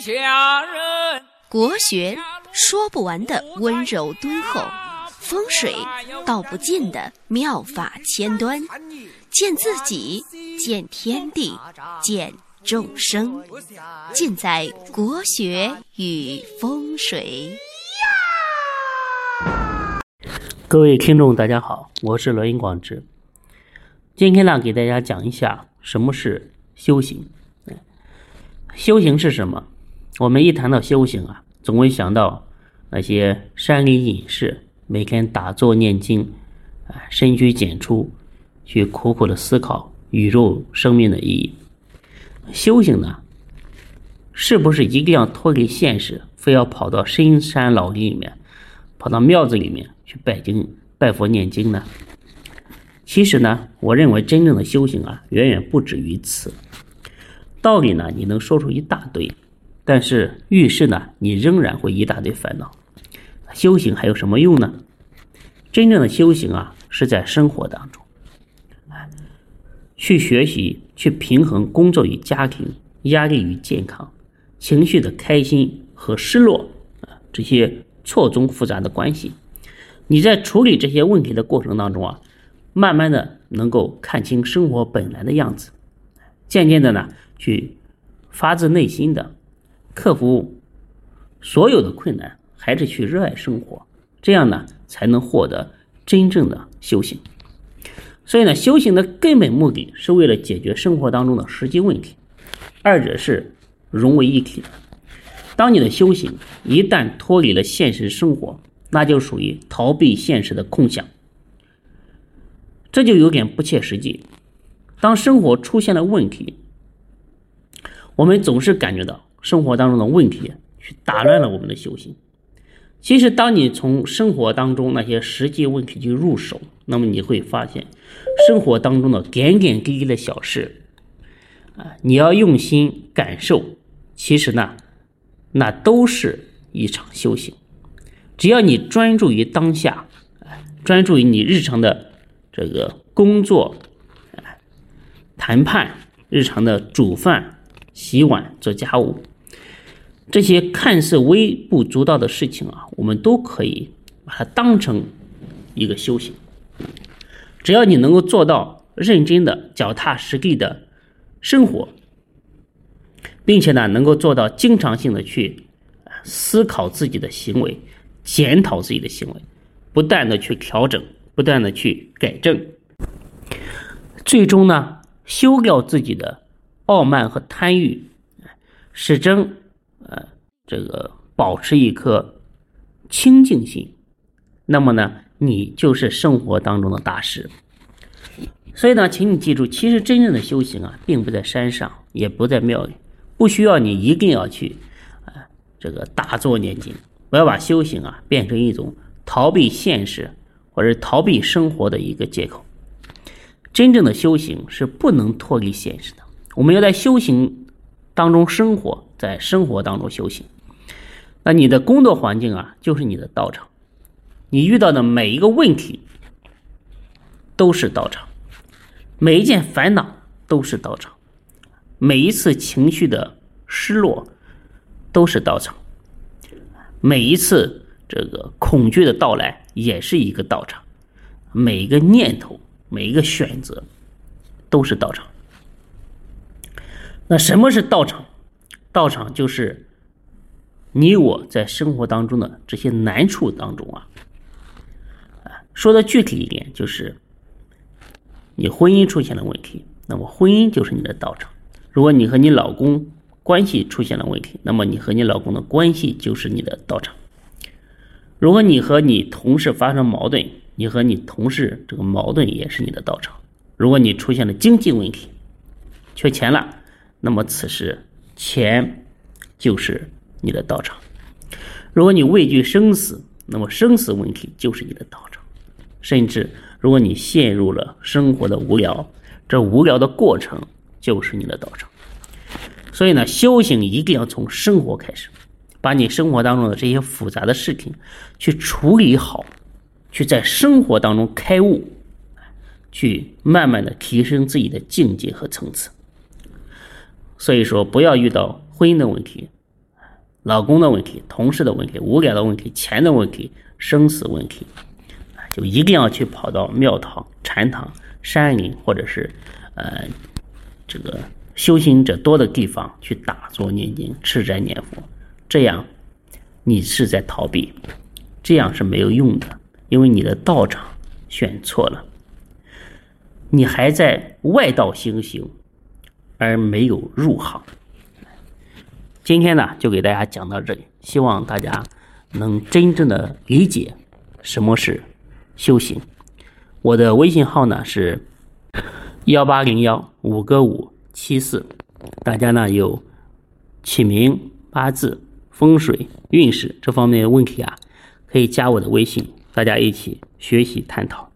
下人，国学说不完的温柔敦厚，风水道不尽的妙法千端，见自己，见天地，见众生，尽在国学与风水。各位听众，大家好，我是罗云广志。今天呢，给大家讲一下什么是修行。修行是什么？我们一谈到修行啊，总会想到那些山林隐士，每天打坐念经，啊，深居简出，去苦苦的思考宇宙生命的意义。修行呢，是不是一定要脱离现实，非要跑到深山老林里面，跑到庙子里面？去拜经、拜佛、念经呢？其实呢，我认为真正的修行啊，远远不止于此。道理呢，你能说出一大堆，但是遇事呢，你仍然会一大堆烦恼。修行还有什么用呢？真正的修行啊，是在生活当中，去学习、去平衡工作与家庭、压力与健康、情绪的开心和失落啊，这些错综复杂的关系。你在处理这些问题的过程当中啊，慢慢的能够看清生活本来的样子，渐渐的呢，去发自内心的克服所有的困难，还是去热爱生活，这样呢，才能获得真正的修行。所以呢，修行的根本目的是为了解决生活当中的实际问题，二者是融为一体的。当你的修行一旦脱离了现实生活，那就属于逃避现实的空想，这就有点不切实际。当生活出现了问题，我们总是感觉到生活当中的问题去打乱了我们的修行。其实，当你从生活当中那些实际问题去入手，那么你会发现，生活当中的点点滴滴的小事，啊，你要用心感受，其实呢，那都是一场修行。只要你专注于当下，专注于你日常的这个工作、谈判、日常的煮饭、洗碗、做家务，这些看似微不足道的事情啊，我们都可以把它当成一个修行。只要你能够做到认真的、脚踏实地的生活，并且呢，能够做到经常性的去思考自己的行为。检讨自己的行为，不断的去调整，不断的去改正，最终呢，修掉自己的傲慢和贪欲，始终呃这个保持一颗清净心，那么呢，你就是生活当中的大师。所以呢，请你记住，其实真正的修行啊，并不在山上，也不在庙里，不需要你一定要去啊这个打坐念经。不要把修行啊变成一种逃避现实或者逃避生活的一个借口。真正的修行是不能脱离现实的。我们要在修行当中生活，在生活当中修行。那你的工作环境啊，就是你的道场。你遇到的每一个问题都是道场，每一件烦恼都是道场，每一次情绪的失落都是道场。每一次这个恐惧的到来，也是一个道场；每一个念头，每一个选择，都是道场。那什么是道场？道场就是你我在生活当中的这些难处当中啊。说的具体一点，就是你婚姻出现了问题，那么婚姻就是你的道场。如果你和你老公，关系出现了问题，那么你和你老公的关系就是你的道场。如果你和你同事发生矛盾，你和你同事这个矛盾也是你的道场。如果你出现了经济问题，缺钱了，那么此时钱就是你的道场。如果你畏惧生死，那么生死问题就是你的道场。甚至如果你陷入了生活的无聊，这无聊的过程就是你的道场。所以呢，修行一定要从生活开始，把你生活当中的这些复杂的事情去处理好，去在生活当中开悟，去慢慢的提升自己的境界和层次。所以说，不要遇到婚姻的问题，老公的问题、同事的问题、无聊的问题、钱的问题、生死问题，就一定要去跑到庙堂、禅堂、山林或者是呃这个修行者多的地方去打坐念经、吃斋念佛，这样你是在逃避，这样是没有用的，因为你的道场选错了，你还在外道修行，而没有入行。今天呢，就给大家讲到这里，希望大家能真正的理解什么是修行。我的微信号呢是幺八零幺五个五七四，大家呢有起名、八字、风水、运势这方面问题啊，可以加我的微信，大家一起学习探讨。